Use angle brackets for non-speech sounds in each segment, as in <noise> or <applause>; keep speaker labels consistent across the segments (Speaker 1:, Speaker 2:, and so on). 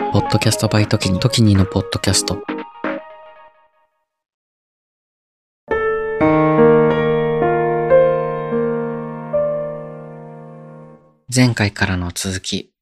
Speaker 1: ポッドキャストバイトキニ、トキニのポッドキャスト。前回からの続き。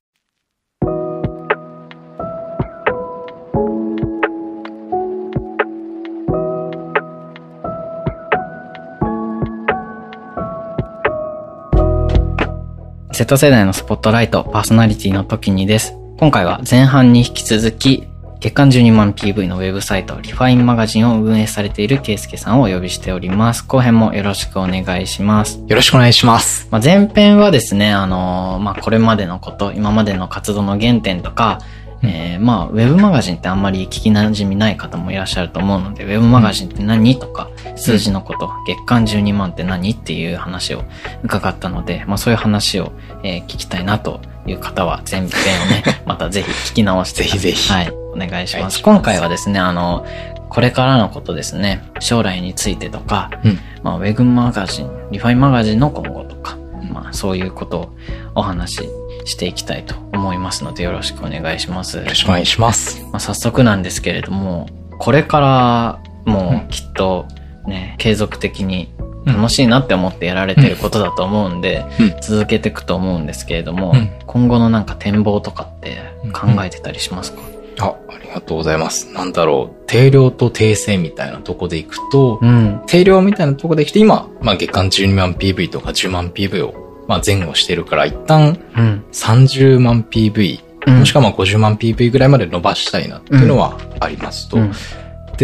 Speaker 1: Z 世代のスポットライトパーソナリティの時にです。今回は前半に引き続き、月間12万 PV のウェブサイト、リファインマガジンを運営されているケイスケさんをお呼びしております。後編もよろしくお願いします。
Speaker 2: よろしくお願いします。
Speaker 1: まあ、前編はですね、あのーまあ、これまでのこと、今までの活動の原点とか、えーまあ、ウェブマガジンってあんまり聞き馴染みない方もいらっしゃると思うので、ウェブマガジンって何？とか、数字のこと、月間12万って何？っていう話を伺ったので、まあ、そういう話を、えー聞きたいなという方は、前編をね、<laughs> またぜひ聞き直して、
Speaker 2: ぜひぜひ
Speaker 1: はい、お願いします。今回はですね、あの、これからのことですね、将来についてとか、
Speaker 2: うん。
Speaker 1: まあ、ウェブマガジン、リファインマガジンの今後とか、まあ、そういうことをお話ししていきたいと思いますので、よろしくお願いします。
Speaker 2: よろしくお願いします。
Speaker 1: まあ、早速なんですけれども、これからもうきっとね、継続的に楽しいなって思ってやられてることだと思うんで、
Speaker 2: うん。
Speaker 1: 続けていくと思うんですけれども、
Speaker 2: うん。
Speaker 1: 今後のなんか展望とかって考えてたりしますか？
Speaker 2: あ、ありがとうございます。なんだろう、定量と訂正みたいなとこでいくと、
Speaker 1: うん。
Speaker 2: 定量みたいなとこでいくと、今、まあ月間12万 PV とか10万 PV を、まあ前後してるから、一旦
Speaker 1: うん。
Speaker 2: 30万 PV、
Speaker 1: うん。
Speaker 2: もしくはまあ50万 PV ぐらいまで伸ばしたいなっていうのはありますと。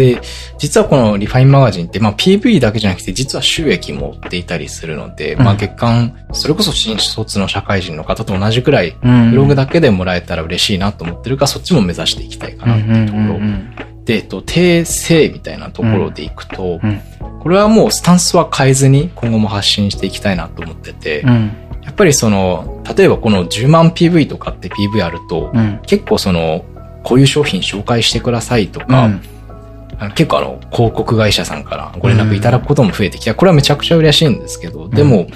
Speaker 1: うん
Speaker 2: で、実はこのリファインマガジンって、まあ PV だけじゃなくて、実は収益も追っていたりするので、
Speaker 1: うん
Speaker 2: まあ月間、それこそ新卒の社会人の方と同じくらい、
Speaker 1: うん。
Speaker 2: ブログだけでもらえたら嬉しいなと思ってるから、そっちも目指していきたいかなっていうところ。
Speaker 1: うん
Speaker 2: で、えっと、訂正みたいなところでいくと、
Speaker 1: うん
Speaker 2: これはもうスタンスは変えずに今後も発信していきたいなと思ってて、
Speaker 1: うん。
Speaker 2: やっぱりその、例えばこの10万 PV とかって PV あると、
Speaker 1: うん。
Speaker 2: 結構その、こういう商品紹介してくださいとか、
Speaker 1: うん
Speaker 2: あの結構あの、広告会社さんからご連絡いただくことも増えてきて、これはめちゃくちゃ嬉しいんですけど、でも、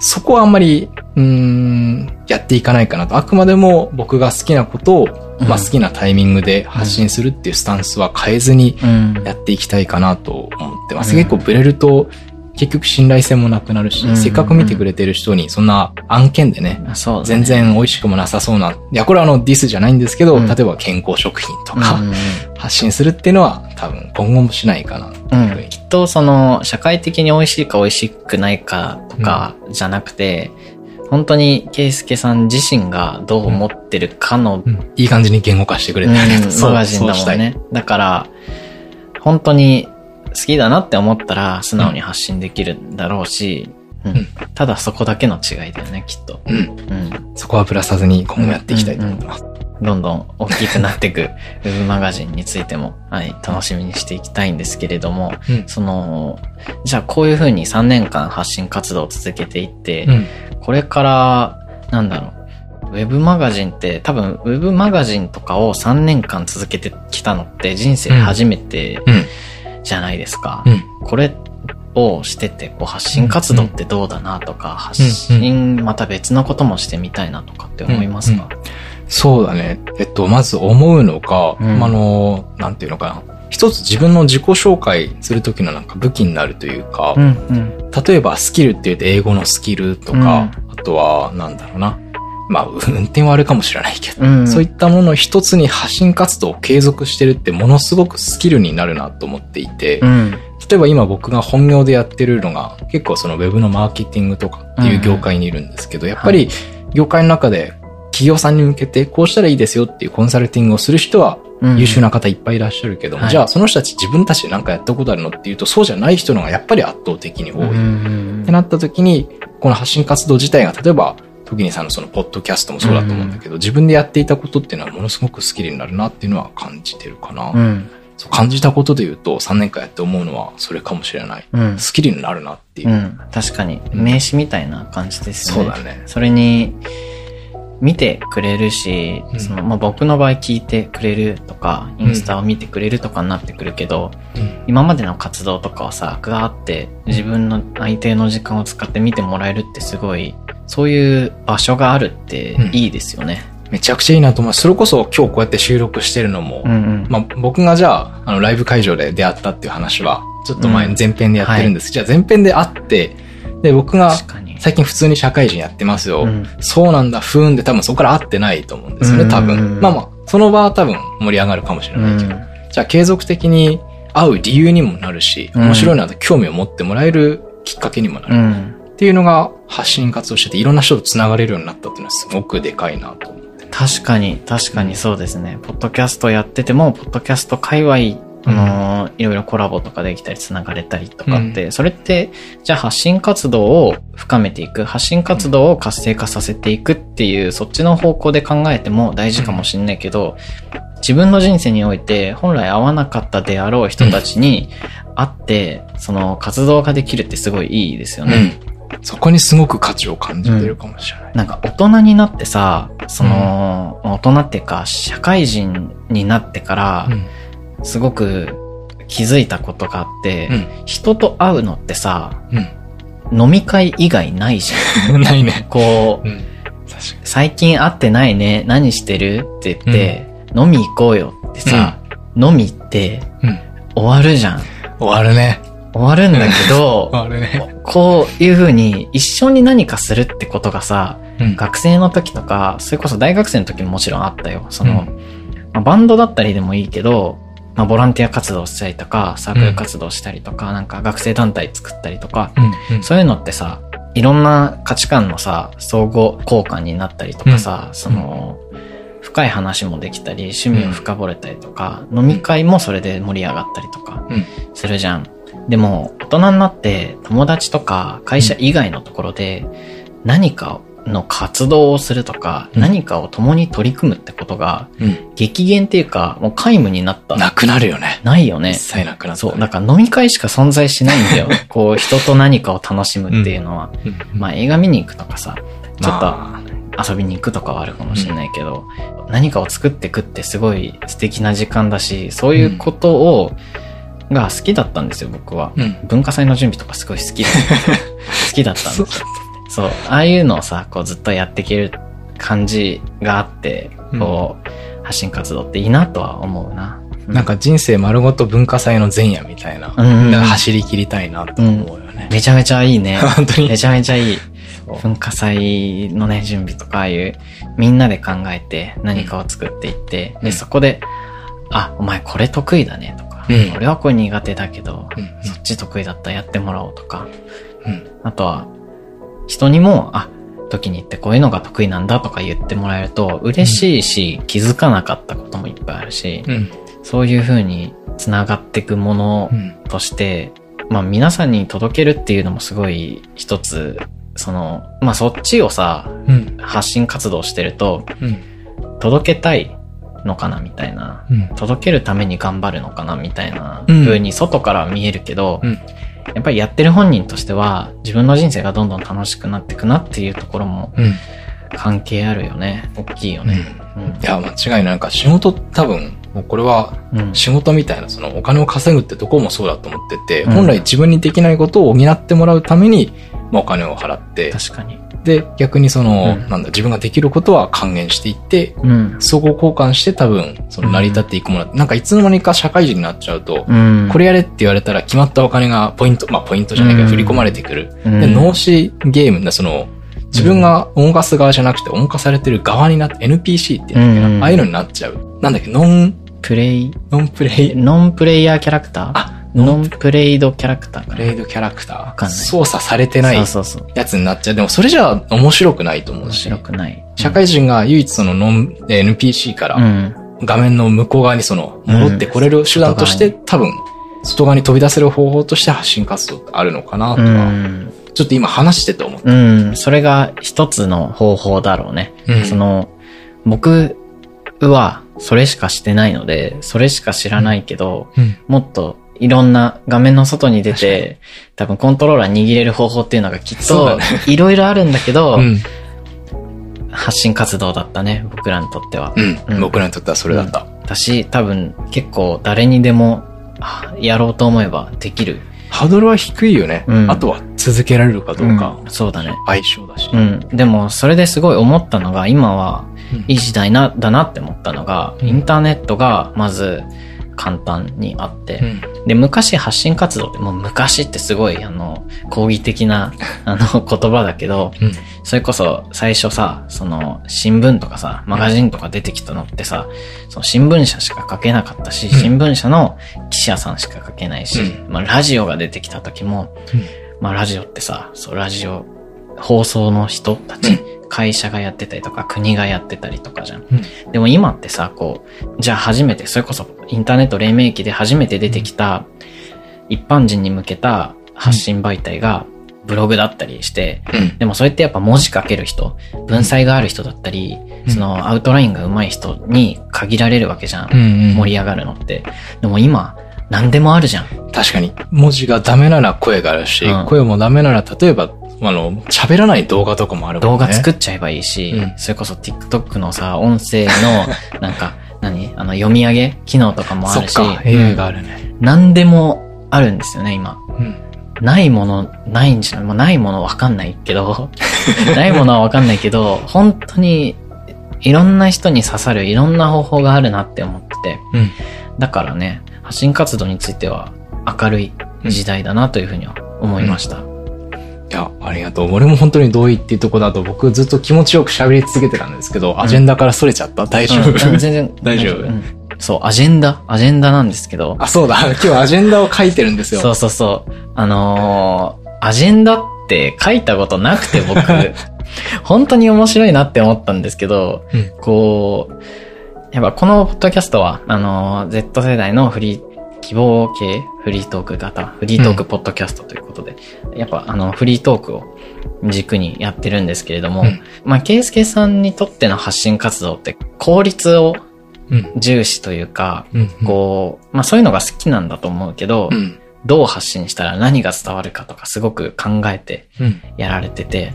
Speaker 2: そこはあんまり、うーん、やっていかないかなと。あくまでも僕が好きなことを、
Speaker 1: うん
Speaker 2: まあ好きなタイミングで発信するっていうスタンスは変えずに
Speaker 1: うん。
Speaker 2: やっていきたいかなと思ってます。
Speaker 1: うん
Speaker 2: 結構ブレると、結局信頼性もなくなるし、
Speaker 1: うん。
Speaker 2: せっかく見てくれてる人に、そんな案件でね、
Speaker 1: ね。
Speaker 2: 全然美味しくもなさそうな、いや、これはあの、ディスじゃないんですけど、
Speaker 1: うん。
Speaker 2: 例えば健康食品とか、
Speaker 1: うん
Speaker 2: 発信するっていうのは多分今後もしないかな。
Speaker 1: うん、きっとその社会的に美味しいか美味しくないかとかじゃなくて、本当にケイスケさん自身がどう思ってるかの、うん。
Speaker 2: いい感じに言語化してくれてありがとう。
Speaker 1: マガジンだもんね。だから、本当に好きだなって思ったら素直に発信できるんだろうし、うん
Speaker 2: うん
Speaker 1: ただそこだけの違いだよね、きっと。
Speaker 2: うん。
Speaker 1: うん
Speaker 2: そこはぶらさずに今後もやっていきたいと思ってます。
Speaker 1: どんどん大きくなっていくウェブマガジンについても、はい、楽しみにしていきたいんですけれども、
Speaker 2: うん
Speaker 1: その、じゃあこういうふうに3年間発信活動を続けていって、
Speaker 2: うん。
Speaker 1: これから、なんだろう、ウェブマガジンって多分ウェブマガジンとかを3年間続けてきたのって人生初めて
Speaker 2: うん。
Speaker 1: じゃないですか。
Speaker 2: うん。
Speaker 1: これをしてて、こう発信活動ってどうだなとか、発信また別のこともしてみたいなとかって思いますか、
Speaker 2: そうだね。えっと、まず思うのが、
Speaker 1: うん
Speaker 2: あの、なんていうのかな。一つ自分の自己紹介するときのなんか武器になるというか、
Speaker 1: うん、うん、
Speaker 2: 例えばスキルって言うと英語のスキルとか、あとは、なんだろうな。まあ、運転はあるかもしれないけど、
Speaker 1: うん。
Speaker 2: そういったものを一つに発信活動を継続してるってものすごくスキルになるなと思っていて、
Speaker 1: うん、
Speaker 2: 例えば今僕が本業でやってるのが結構そのウェブのマーケティングとかっていう業界にいるんですけど、やっぱり業界の中で企業さんに向けてこうしたらいいですよっていうコンサルティングをする人は
Speaker 1: うん。
Speaker 2: 優秀な方いっぱいいらっしゃるけども、
Speaker 1: はい。
Speaker 2: じゃあその人たち自分たちで何かやったことあるのっていうとそうじゃない人の方がやっぱり圧倒的に多い。
Speaker 1: うん。
Speaker 2: ってなった時に、この発信活動自体が、例えば、時にさんのそのポッドキャストもそうだと思うんだけど、自分でやっていたことっていうのはものすごくスキルになるなっていうのは感じてるかな。
Speaker 1: うん、
Speaker 2: そう感じたことで言うと、3年間やって思うのはそれかもしれない。
Speaker 1: うん、
Speaker 2: スキルになるなっていう。
Speaker 1: うん、確かに名刺みたいな感じですね。
Speaker 2: そうだね。
Speaker 1: それに、見てくれるし、
Speaker 2: うん
Speaker 1: その、まあ、僕の場合聞いてくれるとか、インスタを見てくれるとかになってくるけど、今までの活動とかはさ、ガーって自分の相手の時間を使って見てもらえるってすごい、そういう場所があるっていいですよね。
Speaker 2: めちゃくちゃいいなと思う。それこそ今日こうやって収録してるのも、
Speaker 1: うんうん。
Speaker 2: まあ僕がじゃあ、あの、ライブ会場で出会ったっていう話は、ちょっと前に前編でやってるんです。じゃあ前編で会って、で、僕が。最近普通に社会人やってますよ。
Speaker 1: うん
Speaker 2: そうなんだ、ふーんで多分そこから会ってないと思うんですよね、多
Speaker 1: うんうんう
Speaker 2: 分。
Speaker 1: ん
Speaker 2: まあまあ、その場は多分盛り上がるかもしれ
Speaker 1: う
Speaker 2: ないけど。
Speaker 1: ん。
Speaker 2: じゃあ継続的に会う理由にもなるし、
Speaker 1: うん
Speaker 2: 面白いなと興味を持ってもらえるきっかけにもなる。
Speaker 1: うん。
Speaker 2: っていうのが発信活動してて、いろんな人と繋がれるようになったっていうのはすごくでかいなと思って。
Speaker 1: 確かに、確かにそうですね。ポッドキャストやってても、ポッドキャスト界隈、あのーいろいろコラボとかできたり繋がれたりとかって、それって、じゃあ発信活動を深めていく、発信活動を活性化させていくっていう、そっちの方向で考えても大事かもしんないけど、自分の人生において本来会わなかったであろう人たちに会って、その活動ができるってすごいいいですよね。
Speaker 2: そこにすごく価値を感じてるかもしれない。
Speaker 1: なんか大人になってさ、その、大人っていうか社会人になってから、すごく気づいたことがあって、
Speaker 2: うん。
Speaker 1: 人と会うのってさ、
Speaker 2: うん。
Speaker 1: 飲み会以外ないじゃん。<laughs>
Speaker 2: ないね。
Speaker 1: こう、最近会ってないね、何してるって言って、飲み行こうよってさ、飲みって。終わるじゃん。
Speaker 2: 終わるね。
Speaker 1: 終わるんだけど、<laughs>
Speaker 2: ね。
Speaker 1: こういう風に一緒に何かするってことがさ、
Speaker 2: うん。
Speaker 1: 学生の時とか、それこそ大学生の時ももちろんあったよ。その、
Speaker 2: うん
Speaker 1: まあ、バンドだったりでもいいけど、まあ、ボランティア活動したりとか、サークル活動したりとか、なんか学生団体作ったりとか、
Speaker 2: うん。
Speaker 1: そういうのってさ、いろんな価値観のさ、相互交換になったりとかさ、その、深い話もできたり、趣味を深掘れたりとか、飲み会もそれで盛り上がったりとか
Speaker 2: うん。
Speaker 1: するじゃん。でも、大人になって友達とか会社以外のところで何かの活動をするとか、
Speaker 2: うん
Speaker 1: 何かを共に取り組むってことが
Speaker 2: うん。
Speaker 1: 激減っていうか、もう皆無になった。
Speaker 2: なくなるよね。
Speaker 1: ないよね
Speaker 2: 一。切なくなった。
Speaker 1: そう、だから飲み会しか存在しないんだよ。<laughs> こう、人と何かを楽しむっていうのは。
Speaker 2: うん。
Speaker 1: まあ映画見に行くとかさ、ちょっと
Speaker 2: まあ
Speaker 1: 遊びに行くとかはあるかもしれないけど、何かを作っていくってすごい素敵な時間だし、そういうことを、が好きだったんですよ、僕は。
Speaker 2: うん。
Speaker 1: 文化祭の準備とかすごい好きだった。<laughs> 好きだったんですよ。そう、ああいうのをさ、こうずっとやっていける感じがあって、こう、発信活動っていいなとは思うな。う
Speaker 2: なんか人生丸ごと文化祭の前夜みたいな。
Speaker 1: うんうんうん
Speaker 2: な走り切りたいなと思うよね。
Speaker 1: めちゃめちゃいいね。<laughs>
Speaker 2: 本当に
Speaker 1: め。ちゃめちゃいい。文化祭のね、準備とか、ああいう、みんなで考えて何かを作っていって、
Speaker 2: うん
Speaker 1: で、そこで、あ、お前これ得意だねとか、
Speaker 2: うん
Speaker 1: 俺はこれ苦手だけど、
Speaker 2: うん
Speaker 1: そっち得意だったらやってもらおうとか、
Speaker 2: うん。
Speaker 1: あとは、人にも、あ、時に行ってこういうのが得意なんだとか言ってもらえると嬉しいし、気づかなかったこともいっぱいあるし、
Speaker 2: うん。
Speaker 1: そういう風に繋がっていくもの
Speaker 2: うん。
Speaker 1: として、まあ皆さんに届けるっていうのもすごい一つ、その、まあそっちをさ、
Speaker 2: うん。
Speaker 1: 発信活動してると、
Speaker 2: うん。
Speaker 1: 届けたいのかなみたいな。
Speaker 2: うん。
Speaker 1: 届けるために頑張るのかなみたいな
Speaker 2: うん
Speaker 1: 風に外からは見えるけど、
Speaker 2: うん
Speaker 1: やっぱりやってる本人としては自分の人生がどんどん楽しくなっていくなっていうところも
Speaker 2: うん。
Speaker 1: 関係あるよね。大きいよね。うん
Speaker 2: いや、間違いない。なんか仕事多分、もうこれは
Speaker 1: うん。
Speaker 2: 仕事みたいな、そのお金を稼ぐってとこもそうだと思ってて、
Speaker 1: うん
Speaker 2: 本来自分にできないことを補ってもらうために、まあ、お金を払って、
Speaker 1: 確かに。
Speaker 2: で、逆にその、
Speaker 1: うん。
Speaker 2: なんだ、自分ができることは還元していって、
Speaker 1: うん。
Speaker 2: 相互交換して多分、その成り立っていくもの、なんかいつの間にか社会人になっちゃうと、
Speaker 1: うん。
Speaker 2: これやれって言われたら決まったお金がポイント、まあポイントじゃないけど
Speaker 1: うん。
Speaker 2: 振り込まれてくる。
Speaker 1: うん、
Speaker 2: で、脳死ゲームでその、自分が音化す側じゃなくて音化されてる側になって、NPC っていうんだっけな、
Speaker 1: うん。
Speaker 2: ああいうのになっちゃう。なんだっけ、ノン、
Speaker 1: プレイ、
Speaker 2: ノンプレイ、
Speaker 1: ノンプレイヤーキャラクター
Speaker 2: あ、
Speaker 1: ノンプレイドキャラクターかな
Speaker 2: プレイドキャラクター？
Speaker 1: かんない
Speaker 2: 操作されてない。やつになっちゃう。でもそれじゃ面白くないと思う
Speaker 1: 面
Speaker 2: し。
Speaker 1: 白くない。
Speaker 2: 社会人が唯一そのノン、えー NPC から
Speaker 1: うん。
Speaker 2: 画面の向こう側にその戻ってこれる手段として、多分外側に飛び出せる方法として発信活動ってあるのかなと
Speaker 1: う
Speaker 2: は、
Speaker 1: ん。
Speaker 2: ちょっと今話してて思った。
Speaker 1: うん。それが一つの方法だろうね。
Speaker 2: うん
Speaker 1: その、僕はそれしかしてないので、それしか知らないけど、
Speaker 2: うん
Speaker 1: もっといろんな画面の外に出て、多分コントローラー握れる方法っていうのがきっといろいろあるんだけど、
Speaker 2: うん。
Speaker 1: 発信活動だったね、僕らにとっては。
Speaker 2: うん。
Speaker 1: うん
Speaker 2: 僕らにとってはそれだった。
Speaker 1: だし、多分結構誰にでもあやろうと思えばできる。
Speaker 2: ハードルは低いよね。
Speaker 1: うん
Speaker 2: あとは続けられるかどうか。
Speaker 1: うんそうだね。
Speaker 2: 相性だし。
Speaker 1: うん。でも、それですごい思ったのが、今は、いい時代な、だなって思ったのが、
Speaker 2: うん
Speaker 1: インターネットがまず簡単にあって、
Speaker 2: うん。
Speaker 1: で、昔発信活動って、もう昔ってすごい、あの、抗議的な、<laughs> あの、言葉だけど、
Speaker 2: うん。
Speaker 1: それこそ最初さ、その、新聞とかさ、マガジンとか出てきたのってさ、その新聞社しか書けなかったし、
Speaker 2: ん。
Speaker 1: 新聞社の記者さんしか書けないし、
Speaker 2: う
Speaker 1: まあ、ラジオが出てきた時も、
Speaker 2: うん。
Speaker 1: まあ、ラジオってさ、そう、ラジオ、放送の人たち、会社がやってたりとか、国がやってたりとかじゃん。
Speaker 2: うん
Speaker 1: でも今ってさ、こう、じゃあ初めて、それこそインターネット黎明期で初めて出てきた、一般人に向けた発信媒体がブログだったりして、
Speaker 2: うん
Speaker 1: でもそれってやっぱ文字書ける人、文才がある人だったり、
Speaker 2: うん
Speaker 1: そのアウトラインが上手い人に限られるわけじゃん。
Speaker 2: うんうん
Speaker 1: 盛り上がるのって。でも今、何でもあるじゃん。
Speaker 2: 確かに。文字がダメなら声があるし、
Speaker 1: うん
Speaker 2: 声もダメなら、例えば、あの、喋らない動画とかもあるもんね。
Speaker 1: 動画作っちゃえばいいし、
Speaker 2: うん
Speaker 1: それこそ TikTok のさ、音声の、<laughs> なんか、何？あの、読み上げ機能とかもあるし、
Speaker 2: そっか、AI があるね。
Speaker 1: 何でもあるんですよね、今。
Speaker 2: うん。
Speaker 1: ないもの、ないんじゃない、まあ、ないものわかんないけど、<laughs> ないものはわかんないけど、本当に、いろんな人に刺さるいろんな方法があるなって思ってて、
Speaker 2: うん。
Speaker 1: だからね、発信活動については明るい時代だなというふうには思いました。
Speaker 2: いや、ありがとう。俺も本当に同意っていうとこだと、僕ずっと気持ちよく喋り続けてたんですけど、アジェンダから逸れちゃった。大丈夫、
Speaker 1: うん。全然。<laughs>
Speaker 2: 大丈夫？
Speaker 1: うん。そう、アジェンダ、アジェンダなんですけど、
Speaker 2: あ、そうだ。今日アジェンダを書いてるんですよ。
Speaker 1: そうそうそう。あのーアジェンダって書いたことなくて僕、<laughs> 本当に面白いなって思ったんですけど、
Speaker 2: うん。
Speaker 1: こう、やっぱこのポッドキャストは、あのー Z 世代のフリー、希望系フリートーク型、フリートークポッドキャストということで、やっぱあの、フリートークを軸にやってるんですけれども、
Speaker 2: うん
Speaker 1: まあ、ケイスケさんにとっての発信活動って効率を
Speaker 2: うん。
Speaker 1: 重視というか、
Speaker 2: うん。
Speaker 1: こう、まあそういうのが好きなんだと思うけど、
Speaker 2: うん。
Speaker 1: どう発信したら何が伝わるかとかすごく考えて
Speaker 2: うん。
Speaker 1: やられてて。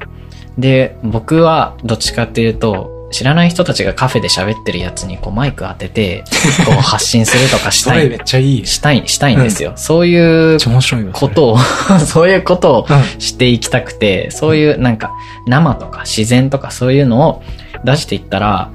Speaker 1: で、僕はどっちかっていうと、知らない人たちがカフェで喋ってるやつにこうマイク当てて、<laughs> こう発信するとかしたい
Speaker 2: それめっ、ちゃいい。
Speaker 1: したい、したいんですよ。そういう
Speaker 2: めっちゃ面白いわ。それ
Speaker 1: ことを、<laughs> そういうことを
Speaker 2: うん。
Speaker 1: していきたくて、そういうなんか生とか自然とかそういうのを出していったら、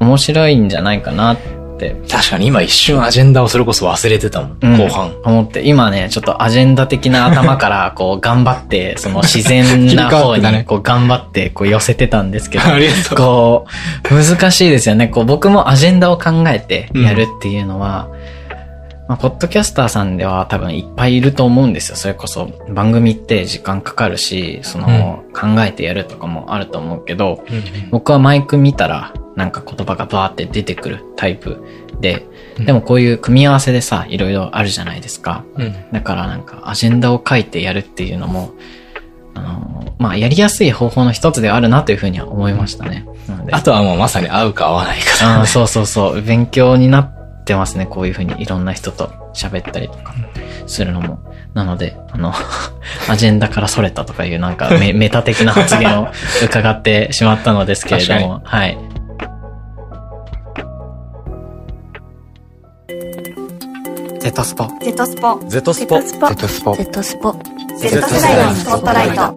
Speaker 1: 面白いんじゃないかなって
Speaker 2: 確かに今一瞬アジェンダをそれこそ忘れてたもん。
Speaker 1: うん
Speaker 2: 後半。
Speaker 1: 思って、今ね、ちょっとアジェンダ的な頭から、<laughs> こう、頑張って、その自然な方に、こう、頑張って、こう、寄せてたんですけど。<laughs> こう、難しいですよね。こう、僕もアジェンダを考えてやるっていうのは、まあ、ポッドキャスターさんでは多分いっぱいいると思うんですよ。それこそ、番組って時間かかるし、その、考えてやるとかもあると思うけど、僕はマイク見たら、なんか言葉がバーって出てくるタイプで、でもこういう組み合わせでさ、いろいろあるじゃないですか。
Speaker 2: うん。
Speaker 1: だからなんかアジェンダを書いてやるっていうのも、あのまあやりやすい方法の一つではあるなというふうには思いましたね。
Speaker 2: あとはもうまさに合うか合わないかだね。
Speaker 1: そうそうそう。勉強になってますね。こういうふうにいろんな人と喋ったりとかするのも。なので、あの、<laughs> アジェンダからそれたとかいうなんかメ <laughs> メタ的な発言を伺ってしまったのですけれども、はい。
Speaker 2: ゼタスポ。
Speaker 3: Z スポ。
Speaker 2: Z
Speaker 3: スポ
Speaker 2: Z スポ。
Speaker 3: Z スポ。
Speaker 4: Z スポ
Speaker 3: Z 世代のスポットライト。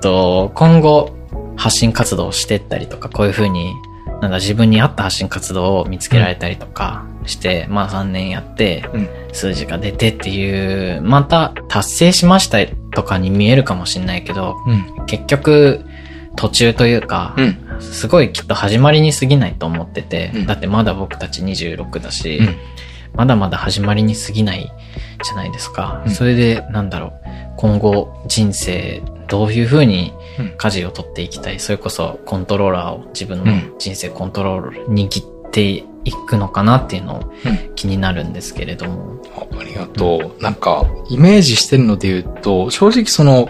Speaker 1: と、今後発信活動をしてったりとか、こういうふうに、なんだ、自分に合った発信活動を見つけられたりとかして、まあ3年やって、
Speaker 2: うん。
Speaker 1: 数字が出てっていう、また達成しましたとかに見えるかもしれないけど、
Speaker 2: うん。
Speaker 1: 結局、途中というか、
Speaker 2: うん。
Speaker 1: すごいきっと始まりに過ぎないと思ってて、
Speaker 2: うん
Speaker 1: だってまだ僕たち26だし、
Speaker 2: うん
Speaker 1: まだまだ始まりに過ぎないじゃないですか。
Speaker 2: うん
Speaker 1: それで、なんだろう、今後人生どういう風に
Speaker 2: うん
Speaker 1: 舵を取っていきたい、それこそコントローラーを自分の
Speaker 2: うん
Speaker 1: 人生コントロール握っていくのかなっていうのを
Speaker 2: うん
Speaker 1: 気になるんですけれども。
Speaker 2: あありがとう。なんか、イメージしてるので言うと、正直その、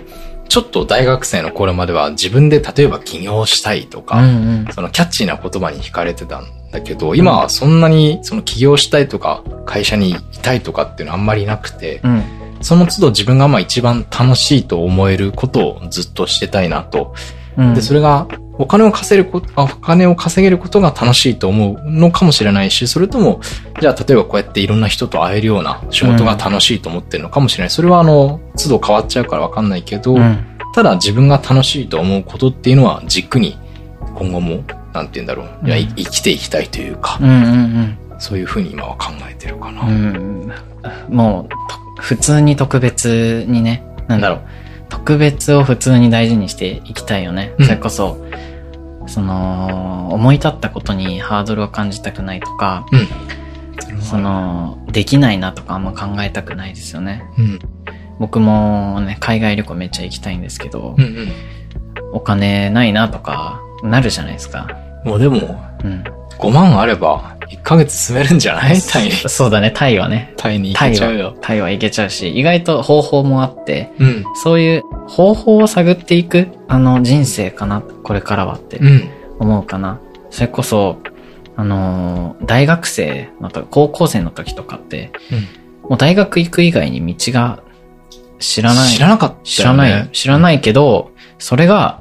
Speaker 2: ちょっと大学生の頃までは自分で例えば起業したいとか、
Speaker 1: うん
Speaker 2: そのキャッチーな言葉に惹かれてたんだけど、今はそんなにその起業したいとか、会社にいたいとかっていうのはあんまりなくて、
Speaker 1: うん。うん。
Speaker 2: その都度自分がまあ一番楽しいと思えることをずっとしてたいなと。
Speaker 1: うん。
Speaker 2: で、それがお金を稼げること、あお金を稼げることが楽しいと思うのかもしれないし、それとも、じゃあ例えばこうやっていろんな人と会えるような仕事が楽しいと思ってるのかもしれない。それはあの、都度変わっちゃうからわかんないけど、
Speaker 1: うん。
Speaker 2: ただ自分が楽しいと思うことっていうのは軸に今後も、なんて言うんだろう。いや、生きていきたいというか、
Speaker 1: うんうん
Speaker 2: そういうふうに今は考えてるかな。
Speaker 1: うん。うん。もう、と普通に特別にね、なんだろう。特別を普通に大事にしていきたいよね。
Speaker 2: うん
Speaker 1: それこそ、その、思い立ったことにハードルを感じたくないとか、
Speaker 2: うん。
Speaker 1: その、できないなとかあんま考えたくないですよね。
Speaker 2: うん。
Speaker 1: 僕もね、海外旅行めっちゃ行きたいんですけど、
Speaker 2: うんうん。
Speaker 1: お金ないなとか、なるじゃないですか。
Speaker 2: もうでも、
Speaker 1: うん。
Speaker 2: 5万あれば、1ヶ月住めるんじゃない？<laughs> タイに。
Speaker 1: そうだね、タイはね。
Speaker 2: タイに行けちゃうよ
Speaker 1: は。、タイは行けちゃうし、意外と方法もあって、
Speaker 2: うん。
Speaker 1: そういう方法を探っていく、あの、人生かな、これからはって
Speaker 2: うん。
Speaker 1: 思うかな。それこそ、あのー大学生のと、高校生の時とかって、もう大学行く以外に道が知らない。
Speaker 2: 知らなかったよね。
Speaker 1: 知らない。知らないけど、それが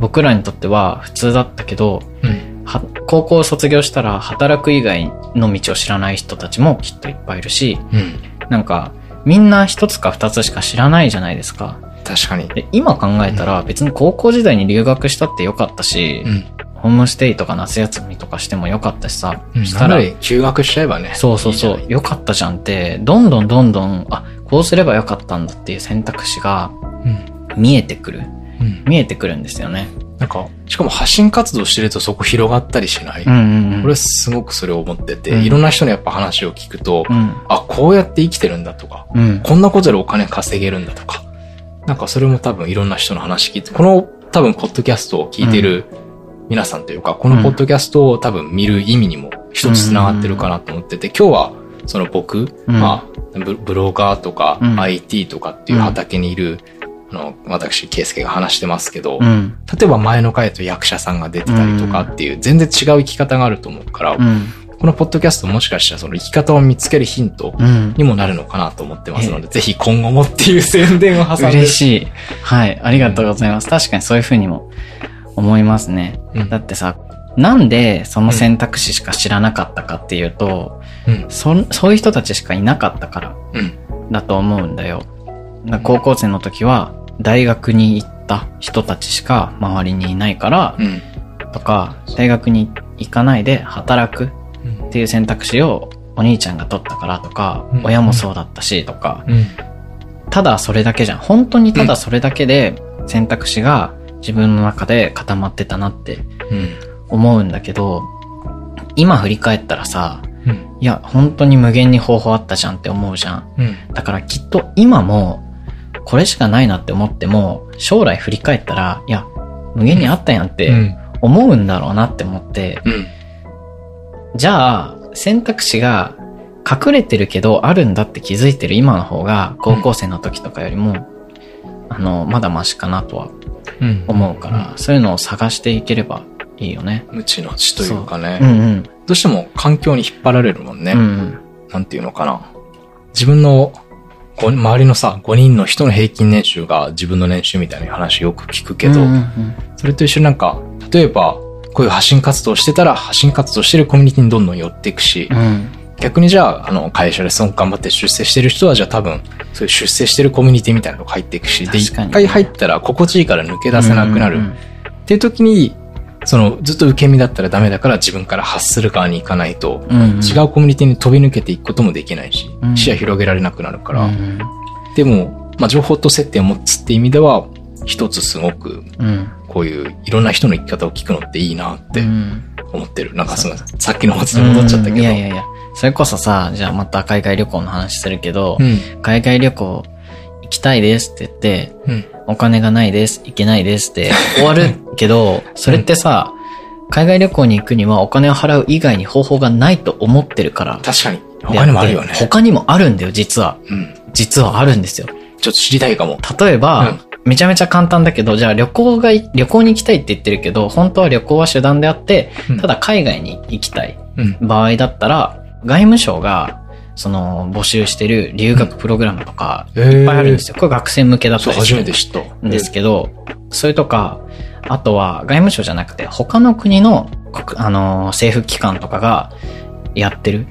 Speaker 1: 僕らにとっては普通だったけど、
Speaker 2: うん。
Speaker 1: は高校を卒業したら働く以外の道を知らない人たちもきっといっぱいいるし、
Speaker 2: うん。
Speaker 1: なんか、みんな一つか二つしか知らないじゃないですか。
Speaker 2: 確かに。
Speaker 1: で、今考えたら別に高校時代に留学したってよかったし、
Speaker 2: うん。
Speaker 1: ホームステイとか夏休みとかしてもよかったしさ、
Speaker 2: うん。
Speaker 1: したら、
Speaker 2: 休学しちゃえばね。
Speaker 1: そうそうそう
Speaker 2: いい
Speaker 1: よかったじゃんって、どんどんどんどん、あ、こうすればよかったんだっていう選択肢が見えてくる。見えてくるんですよね。
Speaker 2: なんか、しかも発信活動してるとそこ広がったりしない。俺すごくそれを思ってて、
Speaker 1: うん。
Speaker 2: いろんな人のやっぱ話を聞くと、
Speaker 1: うん。
Speaker 2: あ、こうやって生きてるんだとか、
Speaker 1: うん。
Speaker 2: こんなことでお金稼げるんだとか、なんかそれも多分いろんな人の話聞いて、この多分ポッドキャストを聞いてる皆さんというか、このポッドキャストを多分見る意味にも一つ繋がってるかなと思ってて、今日はその僕、
Speaker 1: うん。
Speaker 2: まあブ、ブロガーとか
Speaker 1: うん。
Speaker 2: IT とかっていう畑にいる、あの、私、ケイスケが話してますけど、
Speaker 1: うん。
Speaker 2: 例えば前の回と役者さんが出てたりとかっていう、全然違う生き方があると思うから、
Speaker 1: うん。
Speaker 2: このポッドキャストもしかしたらその生き方を見つけるヒント
Speaker 1: うん。
Speaker 2: にもなるのかなと思ってますので、ぜひ今後もっていう宣伝を挟んで。<laughs>
Speaker 1: 嬉しい。はい。ありがとうございます。確かにそういうふうにも思いますね。
Speaker 2: うん
Speaker 1: だってさ、なんでその選択肢しか知らなかったかっていうと、
Speaker 2: うん。
Speaker 1: そそういう人たちしかいなかったから
Speaker 2: うん。
Speaker 1: だと思うんだよ。高校生の時は大学に行った人たちしか周りにいないから、
Speaker 2: うん。
Speaker 1: とか、大学に行かないで働く
Speaker 2: うん
Speaker 1: っていう選択肢をお兄ちゃんが取ったからとか、
Speaker 2: うん
Speaker 1: 親もそうだったしとか、
Speaker 2: うん。
Speaker 1: ただそれだけじゃん。本当にただそれだけで選択肢が自分の中で固まってたなって
Speaker 2: うん。
Speaker 1: 思うんだけど、今振り返ったらさ、
Speaker 2: うん。
Speaker 1: いや、本当に無限に方法あったじゃんって思うじゃん。だからきっと今もこれしかないなって思っても、将来振り返ったら、いや、無限にあったやんって
Speaker 2: うん。
Speaker 1: 思うんだろうなって思って、
Speaker 2: うん。
Speaker 1: じゃあ、選択肢が隠れてるけどあるんだって気づいてる今の方が高校生の時とかよりも、あの、まだマシかなとは
Speaker 2: うん。
Speaker 1: 思うから、そういうのを探していければいいよね。
Speaker 2: 無知の知というかね。
Speaker 1: うんうん。
Speaker 2: どうしても環境に引っ張られるもんね。
Speaker 1: うんうん。
Speaker 2: なんていうのかな。自分の、周りのさ、5人の人の平均年収が自分の年収みたいな話よく聞くけど、
Speaker 1: うんうん
Speaker 2: それと一緒になんか、例えば、こういう発信活動してたら、発信活動してるコミュニティにどんどん寄っていくし、
Speaker 1: うん。うん。
Speaker 2: 逆にじゃあ、あの、会社ですごく頑張って出世してる人は、じゃあ多分、そういう出世してるコミュニティみたいなのが入っていくし、で、一回入ったら心地いいから抜け出せなくなる。
Speaker 1: うんうん
Speaker 2: っていう時に、その、ずっと受け身だったらダメだから自分から発する側に行かないと、
Speaker 1: うんうん。
Speaker 2: 違うコミュニティに飛び抜けていくこともできないし、
Speaker 1: うん
Speaker 2: 視野広げられなくなるから、
Speaker 1: うん
Speaker 2: でも、まあ、情報と接点を持つって意味では、一つすごく、
Speaker 1: うん。
Speaker 2: こういういろんな人の生き方を聞くのっていいなって
Speaker 1: うん
Speaker 2: 思ってる。なんかすみません。さっきのおつで戻っちゃったけど。
Speaker 1: うんいやいやいや。それこそさ、じゃあまた海外旅行の話するけど、
Speaker 2: うん。
Speaker 1: 海外旅行行きたいですって言って、
Speaker 2: うん。
Speaker 1: お金がないです、行けないですって終わるけど、それってさ、海外旅行に行くにはお金を払う以外に方法がないと思ってるから。
Speaker 2: 確かに。他にもあるよね
Speaker 1: で。他にもあるんだよ、実は。
Speaker 2: うん。
Speaker 1: 実はあるんですよ。
Speaker 2: ちょっと知りたいかも。
Speaker 1: 例えば、
Speaker 2: うん
Speaker 1: めちゃめちゃ簡単だけど、じゃあ旅行がい、旅行に行きたいって言ってるけど、本当は旅行は手段であって、
Speaker 2: うん
Speaker 1: ただ海外に行きたい
Speaker 2: うん。
Speaker 1: 場合だったら、外務省が、その、募集してる留学プログラムとか、
Speaker 2: えー。
Speaker 1: いっぱいあるんですよ。これ学生向けだったりする
Speaker 2: 初めて知った。
Speaker 1: んですけど、それとか、あとは外務省じゃなくて他の国の国、あのー政府機関とかがやってる。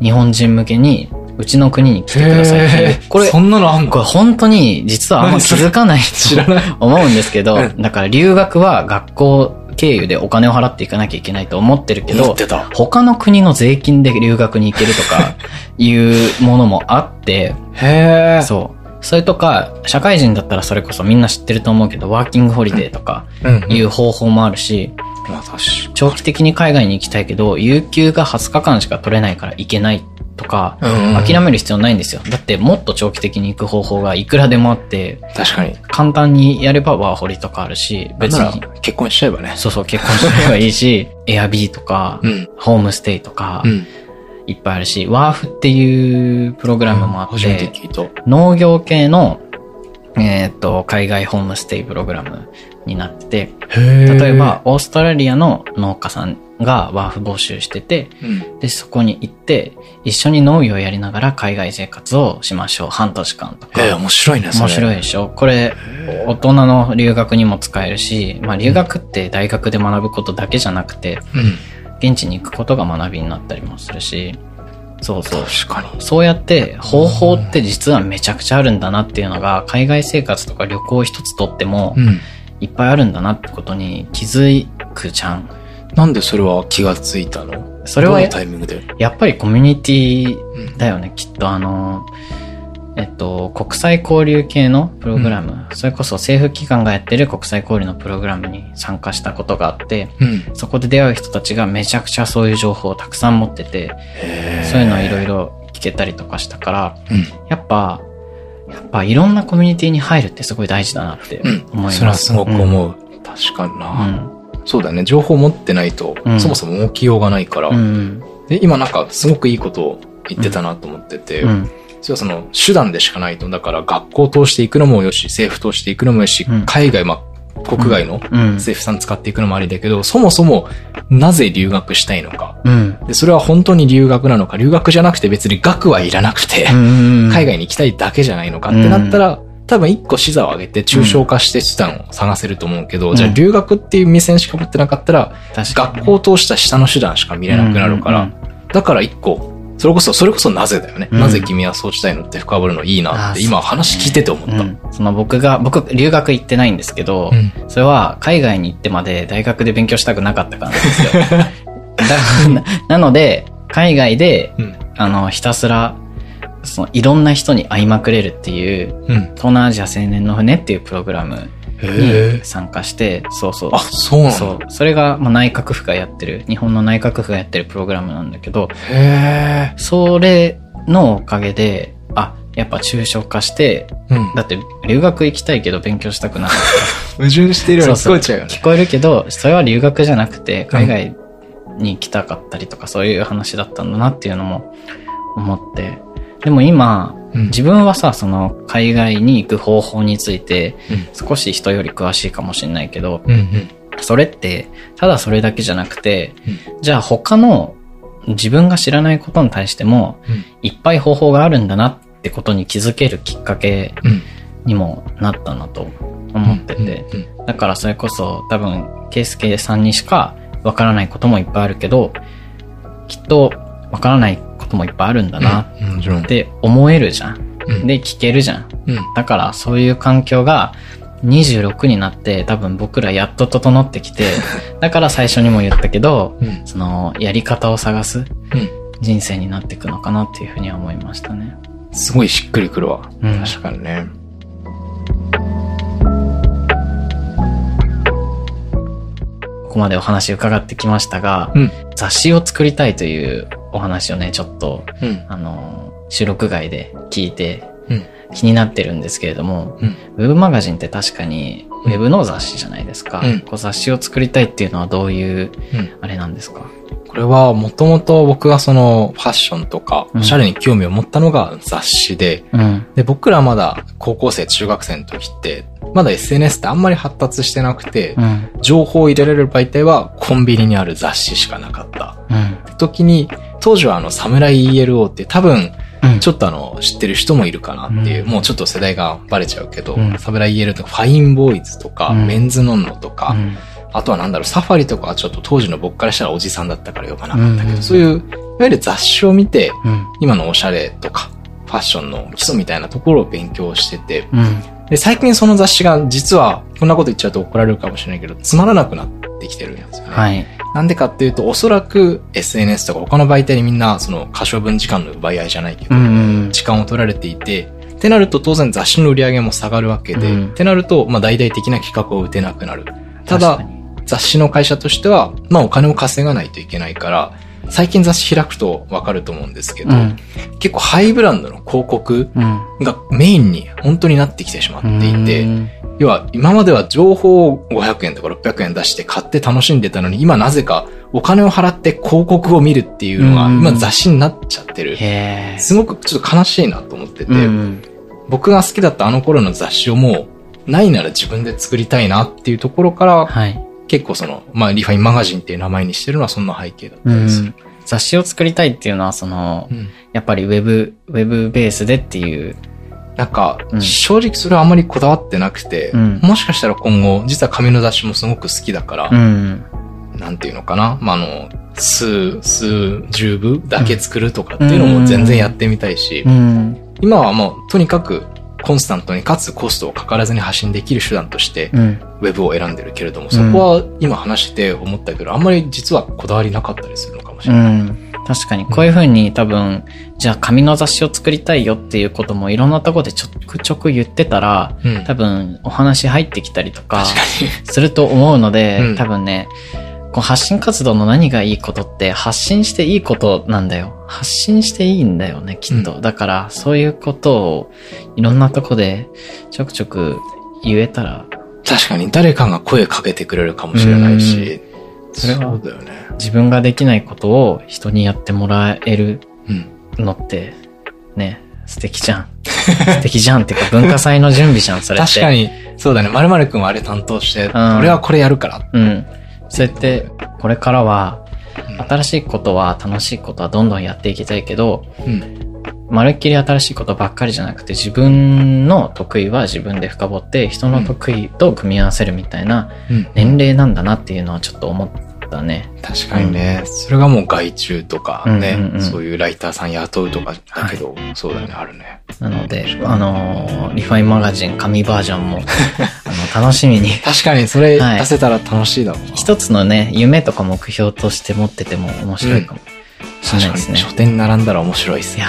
Speaker 1: 日本人向けにうちの国に来てください。これ、
Speaker 2: そんなのあんの？
Speaker 1: これ本当に実はあんま気づかない。<laughs> と思うんですけど、
Speaker 2: うん。
Speaker 1: だから留学は学校経由でお金を払っていかなきゃいけないと思ってるけど。他の国の税金で留学に行けるとかいうものもあって、
Speaker 2: へえ。
Speaker 1: そう。それとか、社会人だったらそれこそみんな知ってると思うけど、ワーキングホリデーとか
Speaker 2: うん。
Speaker 1: いうう方法もあるし、
Speaker 2: まあ確か
Speaker 1: 長期的に海外に行きたいけど、有給が20日間しか取れないから行けないとか、
Speaker 2: うんうん
Speaker 1: 諦める必要ないんですよ。だってもっと長期的に行く方法がいくらでもあって、
Speaker 2: 確かに。
Speaker 1: 簡単にやればワーホリとかあるし、別に、
Speaker 2: 結婚しちゃえばね。
Speaker 1: そうそう結婚すればいいし、<laughs> エアビーとか、
Speaker 2: うん。
Speaker 1: ホームステイとか
Speaker 2: う、ん。
Speaker 1: いっぱいあるし、ワーフっていうプログラムもあっ
Speaker 2: て
Speaker 1: て、
Speaker 2: 聞いた。
Speaker 1: 農業系の、えーっと、海外ホームステイプログラムになって。例えば、、オーストラリアの農家さんがワーフ募集してて、
Speaker 2: うん。
Speaker 1: で、そこに行って、一緒に農業をやりながら海外生活をしましょう。半年間とか。
Speaker 2: ええ、面白いね、それ。
Speaker 1: 面白いでしょこれ、大人の留学にも使えるし、まあ留学って大学で学ぶことだけじゃなくて、
Speaker 2: うん。
Speaker 1: 現地に行くことが学びになったりもするし、そうそう。
Speaker 2: 確かに。
Speaker 1: そうやって方法って実はめちゃくちゃあるんだなっていうのが、海外生活とか旅行一つとっても
Speaker 2: うん。
Speaker 1: いっぱいあるんだなってことに気づくじゃん。
Speaker 2: なんでそれは気がついたの
Speaker 1: それは
Speaker 2: どのタイミングで。
Speaker 1: やっぱりコミュニティ
Speaker 2: うん。
Speaker 1: だよね、きっとあの、えっと、国際交流系のプログラム、それこそ政府機関がやってる国際交流のプログラムに参加したことがあって、
Speaker 2: うん。
Speaker 1: そこで出会う人たちがめちゃくちゃそういう情報をたくさん持ってて。そういうのをいろいろ聞けたりとかしたから、
Speaker 2: うん。
Speaker 1: やっぱ、やっぱいろんなコミュニティに入るってすごい大事だなって
Speaker 2: うん。
Speaker 1: 思います。
Speaker 2: それはすごく
Speaker 1: うん。
Speaker 2: 思う。確かに
Speaker 1: う
Speaker 2: な。
Speaker 1: ん。
Speaker 2: そうだね。情報持ってないと
Speaker 1: う、ん
Speaker 2: そもそも動きようがないから
Speaker 1: う。ん。
Speaker 2: で、今なんかすごくいいことを言ってたなと思ってて、
Speaker 1: うん。
Speaker 2: それはその手段でしかないと、だから学校を通していくのもよし、政府通していくのもよし、
Speaker 1: うん。
Speaker 2: 海外、まあ、国外の
Speaker 1: うん。
Speaker 2: 政府さん使っていくのもありだけど、そもそもなぜ留学したいのか。
Speaker 1: うん。
Speaker 2: で、それは本当に留学なのか、留学じゃなくて別に学はいらなくて、
Speaker 1: うん。
Speaker 2: 海外に行きたいだけじゃないのかってなったら、多分一個視座を上げて抽象化して手段を探せると思うけど、
Speaker 1: うん。
Speaker 2: じゃあ留学っていう目線しか持ってなかったら、学校を通した下の手段しか見れなくなるから、
Speaker 1: うん。
Speaker 2: だから一個、それこそ、それこそなぜだよね。
Speaker 1: うん
Speaker 2: なぜ君はそうしたいのって深掘るのいいなって、今話聞いてて思った。
Speaker 1: うん。その僕が、僕、留学行ってないんですけど、
Speaker 2: うん
Speaker 1: それは海外に行ってまで大学で勉強したくなかったからなんですよ。<laughs> だななので、海外で、
Speaker 2: うん。
Speaker 1: あの、ひたすら、その、いろんな人に会いまくれるっていう、
Speaker 2: うん。
Speaker 1: 東南アジア青年の船っていうプログラム
Speaker 2: へ
Speaker 1: に参加して、そうそう。
Speaker 2: あ、そうなの
Speaker 1: そう。それが、まあ、内閣府がやってる、日本の内閣府がやってるプログラムなんだけど、
Speaker 2: へ
Speaker 1: それのおかげで、あ、やっぱ抽象化して、
Speaker 2: え。うん。
Speaker 1: だって留学行きたいけど勉強したくなかった。<laughs>
Speaker 2: 矛盾してるように聞こえちゃうよね。
Speaker 1: 聞こえるけど、それは留学じゃなくて、海外に行きたかったりとか、そういう話だったんだなっていうのも思って。でも今、
Speaker 2: うん。
Speaker 1: 自分はさ、その、海外に行く方法について
Speaker 2: うん、
Speaker 1: 少し人より詳しいかもしれないけど、
Speaker 2: うんうん。
Speaker 1: それって、ただそれだけじゃなくて、じゃあ他の自分が知らないことに対しても、
Speaker 2: うん。
Speaker 1: いっぱい方法があるんだなってことに気づけるきっかけ
Speaker 2: うん。
Speaker 1: にもなったなと思ってて、
Speaker 2: うん。
Speaker 1: だからそれこそ多分、ケイスケさんにしかわからないこともいっぱいあるけど、きっとわからないこともいっぱいあるんだなっ。て思えるじゃん。
Speaker 2: うん
Speaker 1: で、聞けるじゃん。
Speaker 2: うん。
Speaker 1: だからそういう環境が26になって多分僕らやっと整ってきて、<laughs> だから最初にも言ったけど、
Speaker 2: うん。
Speaker 1: そのやり方を探す
Speaker 2: うん。
Speaker 1: 人生になっていくのかなっていうふうには思いましたね。
Speaker 2: すごいしっくりくるわ。
Speaker 1: うん
Speaker 2: 確かにね。
Speaker 1: ここまでお話伺ってきましたが、
Speaker 2: うん。
Speaker 1: 雑誌を作りたいというお話をね、ちょっと、
Speaker 2: うん。
Speaker 1: あの、収録外で聞いて
Speaker 2: うん。
Speaker 1: 気になってるんですけれども、
Speaker 2: うん。
Speaker 1: ウェブマガジンって確かにウェブの雑誌じゃないですか。
Speaker 2: うん
Speaker 1: こう雑誌を作りたいっていうのはどういう、
Speaker 2: うん。
Speaker 1: あれなんですか？
Speaker 2: これはもともと僕がそのファッションとか
Speaker 1: うん
Speaker 2: おしゃれに興味を持ったのが雑誌で、
Speaker 1: うん。
Speaker 2: で、僕らまだ高校生、中学生の時って、まだ SNS ってあんまり発達してなくて、
Speaker 1: うん。
Speaker 2: 情報を入れられる媒体はコンビニにある雑誌しかなかった。
Speaker 1: うん。
Speaker 2: 時に、当時はあの、サムライ ELO って多分、
Speaker 1: うん
Speaker 2: ちょっとあの、知ってる人もいるかなっていう、
Speaker 1: うん
Speaker 2: もうちょっと世代がバレちゃうけど、
Speaker 1: うん
Speaker 2: サブライエルとか、ファインボーイズとか、
Speaker 1: うん
Speaker 2: メンズノンノとか、
Speaker 1: うん
Speaker 2: あとはなんだろう、サファリとかはちょっと当時の僕からしたらおじさんだったからよかなかったけど、
Speaker 1: うん
Speaker 2: そういう、いわゆる雑誌を見て、
Speaker 1: うん。
Speaker 2: 今のおしゃれとか、ファッションの基礎みたいなところを勉強してて、
Speaker 1: うん。
Speaker 2: で、最近その雑誌が実は、こんなこと言っちゃうと怒られるかもしれないけど、つまらなくなってきてるんですよね。
Speaker 1: はい。
Speaker 2: なんでかっていうと、おそらく SNS とか他の媒体にみんな、その、可処分時間の奪い合いじゃないけど、時間を取られていて、ってなると当然雑誌の売り上げも下がるわけで、
Speaker 1: うん
Speaker 2: ってなると、まあ大々的な企画を打てなくなる。ただ雑誌の会社としては、まあお金を稼がないといけないから、最近雑誌開くとわかると思うんですけど、
Speaker 1: うん。
Speaker 2: 結構ハイブランドの広告
Speaker 1: うん。
Speaker 2: がメインに本当になってきてしまっていて、
Speaker 1: うん
Speaker 2: 要は今までは情報を500円とか600円出して買って楽しんでたのに、今なぜかお金を払って広告を見るっていうのが
Speaker 1: うん
Speaker 2: 今雑誌になっちゃってる。
Speaker 1: へえ。
Speaker 2: すごくちょっと悲しいなと思ってて、
Speaker 1: うん。
Speaker 2: 僕が好きだったあの頃の雑誌をもうないなら自分で作りたいなっていうところから、
Speaker 1: はい。
Speaker 2: 結構その、まあリファインマガジンっていう名前にしてるのはそんな背景だった
Speaker 1: う
Speaker 2: りする
Speaker 1: ん。。雑誌を作りたいっていうのは、その
Speaker 2: う、ん
Speaker 1: やっぱりウェブ、ウェブベースでっていう。
Speaker 2: なんか
Speaker 1: う、ん
Speaker 2: 正直それはあんまりこだわってなくて、
Speaker 1: うん
Speaker 2: もしかしたら今後、実は紙の雑誌もすごく好きだから、
Speaker 1: うん。
Speaker 2: なんていうのかな？まあ、あの、数、数十部だけ作るとかっていうのも全然やってみたいし、
Speaker 1: うん。
Speaker 2: 今はもうとにかくコンスタントにかつコストをかからずに発信できる手段として
Speaker 1: うん。
Speaker 2: ウェブを選んでるけれども、そこは今話して思ったけど、あんまり実はこだわりなかったりするのかもし
Speaker 1: う
Speaker 2: れない。
Speaker 1: ん。確かに、こういう風に多分、じゃあ紙の雑誌を作りたいよっていうこともいろんなとこでちょくちょく言ってたら、
Speaker 2: うん
Speaker 1: 多分お話入ってきたりとか。すると思うので、
Speaker 2: うん
Speaker 1: 多分ね、こう発信活動の何がいいことって発信していいことなんだよ。発信していいんだよね、きっと。だから、そういうことをいろんなとこでちょくちょく言えたら、
Speaker 2: 確かに誰かが声かけてくれるかもしれないし、
Speaker 1: それは
Speaker 2: そうだよね。
Speaker 1: 自分ができないことを人にやってもらえる
Speaker 2: うん。
Speaker 1: のって、ね、素敵じゃん。素敵じゃんっていうか文化祭の準備じゃん、それって。
Speaker 2: 確か。に、そうだね。〇〇くんはあれ担当して、
Speaker 1: ん
Speaker 2: 俺はこれやるから。
Speaker 1: うん。そうやって、これからは、
Speaker 2: うん
Speaker 1: 新しいことは楽しいことはどんどんやっていきたいけど、
Speaker 2: うん。
Speaker 1: まるっきり新しいことばっかりじゃなくて、自分の得意は自分で深掘って、人の得意と組み合わせるみたいな
Speaker 2: うん。
Speaker 1: 年齢なんだなっていうのはちょっと思ったね。
Speaker 2: 確かにね、それがもう外注とかね、
Speaker 1: うんうんうん
Speaker 2: そういうライターさん雇うとかだけど、そうだね、あるね。
Speaker 1: なので、あのーリファインマガジン紙バージョンも、<laughs> あの、楽しみに。
Speaker 2: 確かにそれ
Speaker 1: はい
Speaker 2: 出せたら楽しいだろうな。
Speaker 1: 一つのね、夢とか目標として持ってても面白いかもしれないですね。
Speaker 2: 書店に並んだら面白いっすね。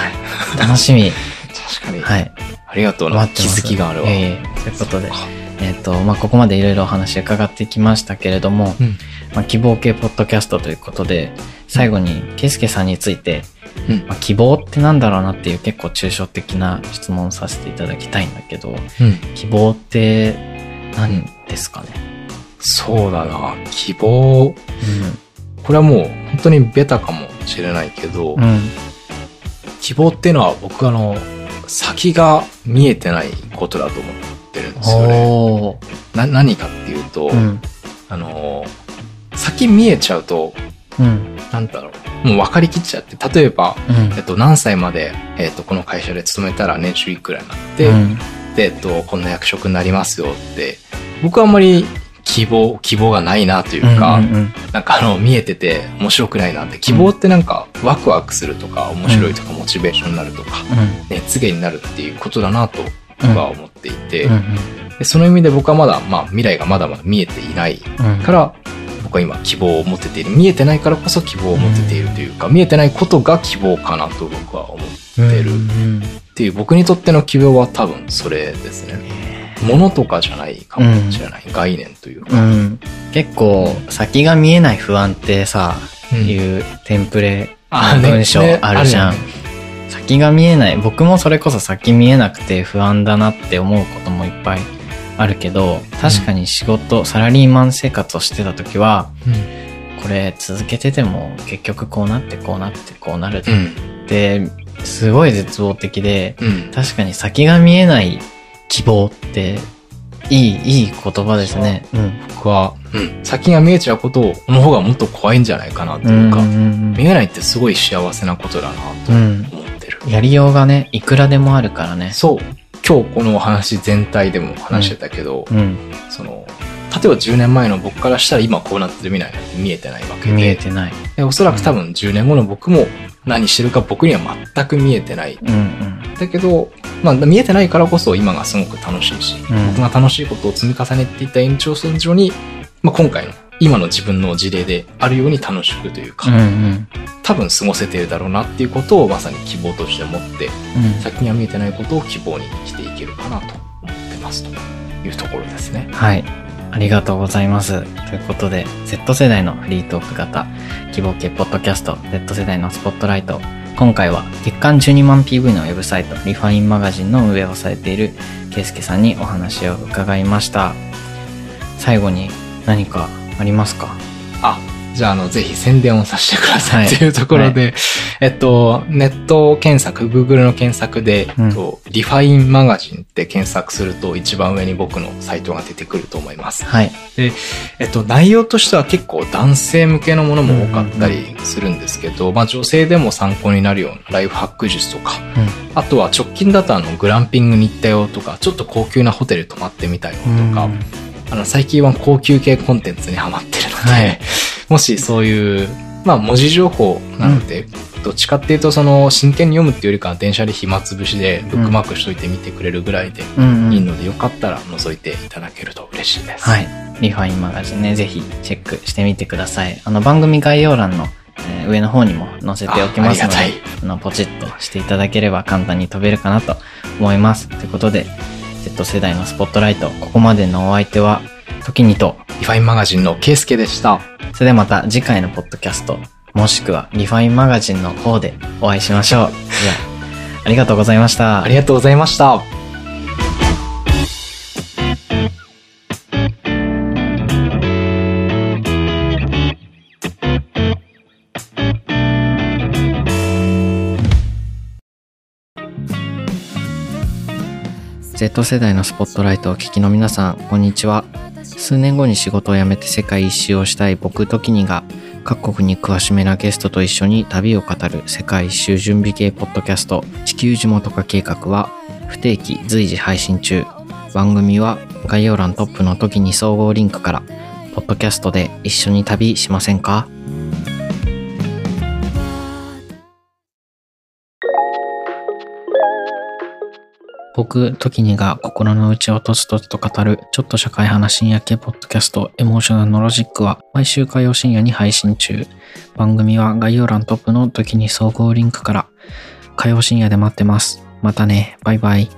Speaker 1: 楽しみ。<laughs>
Speaker 2: 確かに。
Speaker 1: はい。
Speaker 2: ありがとうな。気づきがあるわ。
Speaker 1: ええということでえっ、と、まあ、ここまでいろいろお話伺ってきましたけれども、
Speaker 2: うん。
Speaker 1: まあ、希望系ポッドキャストということで、最後に、ケイスケさんについて、
Speaker 2: うん
Speaker 1: まあ、希望ってなんだろうなっていう結構抽象的な質問をさせていただきたいんだけど、
Speaker 2: うん。
Speaker 1: 希望って何ですかね？
Speaker 2: そうだな。希望。
Speaker 1: う
Speaker 2: これはもう本当にベタかもしれないけど。希望っていうのは僕あの、先が見えてないことだと思ってるんですよね。な、何かっていうと、
Speaker 1: うん。
Speaker 2: あの、先見えちゃうと、
Speaker 1: うん。
Speaker 2: なんだろう。もう分かりきっちゃって、例えば、
Speaker 1: うん
Speaker 2: えっと、何歳まで、えっと、この会社で勤めたら年収いくらになって、
Speaker 1: うん
Speaker 2: で、えっと、こんな役職になりますよって、僕はあんまり希望、希望がないなというか、
Speaker 1: うんうん
Speaker 2: なんかあの、見えてて面白くないなって、希望ってなんかワクワクするとか、面白いとか、モチベーションになるとか、熱源になるっていうことだなと僕は思っていて、
Speaker 1: うん。うん
Speaker 2: でその意味で僕はまだ、まあ未来がまだまだ見えていない
Speaker 1: うん。
Speaker 2: から、僕は今希望を持てている。見えてないからこそ希望を持てているというか、見えてないことが希望かなと僕は思ってる。
Speaker 1: うん
Speaker 2: っていう僕にとっての希望は多分それですね。物とかじゃないかもしれない。概念という
Speaker 1: う
Speaker 2: か。
Speaker 1: ん。結構、先が見えない不安ってさ、
Speaker 2: うん
Speaker 1: いうテンプレ文章
Speaker 2: ね
Speaker 1: あるじゃん。
Speaker 2: あるよ
Speaker 1: 先が見えない。僕もそれこそ先見えなくて不安だなって思うこともいっぱいあるけど、確かに仕事、サラリーマン生活をしてた時は、これ続けてても結局こうなってこうなってこうなるっ
Speaker 2: うん。
Speaker 1: て、すごい絶望的で、
Speaker 2: うん。
Speaker 1: 確かに先が見えない希望って、いい、いい言葉ですね。うん。
Speaker 2: 僕は、うん。先が見えちゃうことの方がもっと怖いんじゃないかなと
Speaker 1: うん
Speaker 2: いうか、
Speaker 1: うん
Speaker 2: 見えないってすごい幸せなことだなと
Speaker 1: うん。
Speaker 2: 思ってる。
Speaker 1: やりようがね、いくらでもあるからね。
Speaker 2: そう。今日このお話全体でも話してたけど、
Speaker 1: うん。
Speaker 2: その、例えば10年前の僕からしたら今こうなってる未来なんて見えてないわけで。
Speaker 1: 見えてない。
Speaker 2: でおそらく多分10年後の僕も何してるか僕には全く見えてない。
Speaker 1: うんうん。
Speaker 2: だけど、まあ見えてないからこそ今がすごく楽しいし、
Speaker 1: うん
Speaker 2: 僕が楽しいことを積み重ねていった延長線上に、まあ今回の今の自分の事例であるように楽しくというか、
Speaker 1: うんうん。
Speaker 2: 多分過ごせてるだろうなっていうことをまさに希望として持って、
Speaker 1: うん
Speaker 2: 先には見えてないことを希望にしていけるかなと思ってますというところですね。
Speaker 1: はい。ありがとうございます。ということで、Z 世代のフリートーク型、希望系ポッドキャスト、Z 世代のスポットライト。今回は月間12万 PV のウェブサイト、リファインマガジンの運営をされている、ケイスケさんにお話を伺いました。最後に何かありますか？
Speaker 2: あ、じゃあ、あの、ぜひ宣伝をさせてください。
Speaker 1: はい。
Speaker 2: というところで、えっと、ネット検索、Google の検索で、
Speaker 1: うん。
Speaker 2: えっとリファインマガジンって検索すると一番上に僕のサイトが出てくると思います。
Speaker 1: はい。
Speaker 2: えっと、内容としては結構男性向けのものも多かったりするんですけど、まあ女性でも参考になるようなライフハック術とか、あとは直近だとあのグランピングに行ったよとか、ちょっと高級なホテル泊まってみたよとか、
Speaker 1: うん
Speaker 2: あの最近は高級系コンテンツにハマってるので、
Speaker 1: はい
Speaker 2: もしそういう、まあ文字情報なので、どっちかっていうとその真剣に読むっていうよりかは電車で暇つぶしでブックマークしといて見てくれるぐらいで
Speaker 1: うんうん
Speaker 2: いいので、よかったら覗いていただけると嬉しいです。
Speaker 1: はい。リファインマガジンね、ぜひチェックしてみてください。あの、番組概要欄の、えー上の方にも載せておきますので、
Speaker 2: あ
Speaker 1: の、ポチッとしていただければ簡単に飛べるかなと思います。ということで、Z 世代のスポットライト、ここまでのお相手は、時にと、
Speaker 2: リファインマガジンのケイスケでした。
Speaker 1: それではまた次回のポッドキャスト、もしくはリファインマガジンの方でお会いしましょう。じゃあ、ありがとうございました。
Speaker 2: ありがとうございました。
Speaker 1: Z 世代のスポットライトを聞きの皆さん、こんにちは。数年後に仕事を辞めて世界一周をしたい僕時にが、各国に詳しめなゲストと一緒に旅を語る世界一周準備系ポッドキャスト、地球地元化計画は、不定期随時配信中。番組は概要欄トップの時に総合リンクから、ポッドキャストで一緒に旅しませんか？僕、時にが心の内をとつとつと語る、ちょっと社会派な深夜系ポッドキャスト、エモーショナルのロジックは、毎週火曜深夜に配信中。番組は概要欄トップの時に総合リンクから、火曜深夜で待ってます。またね、バイバイ。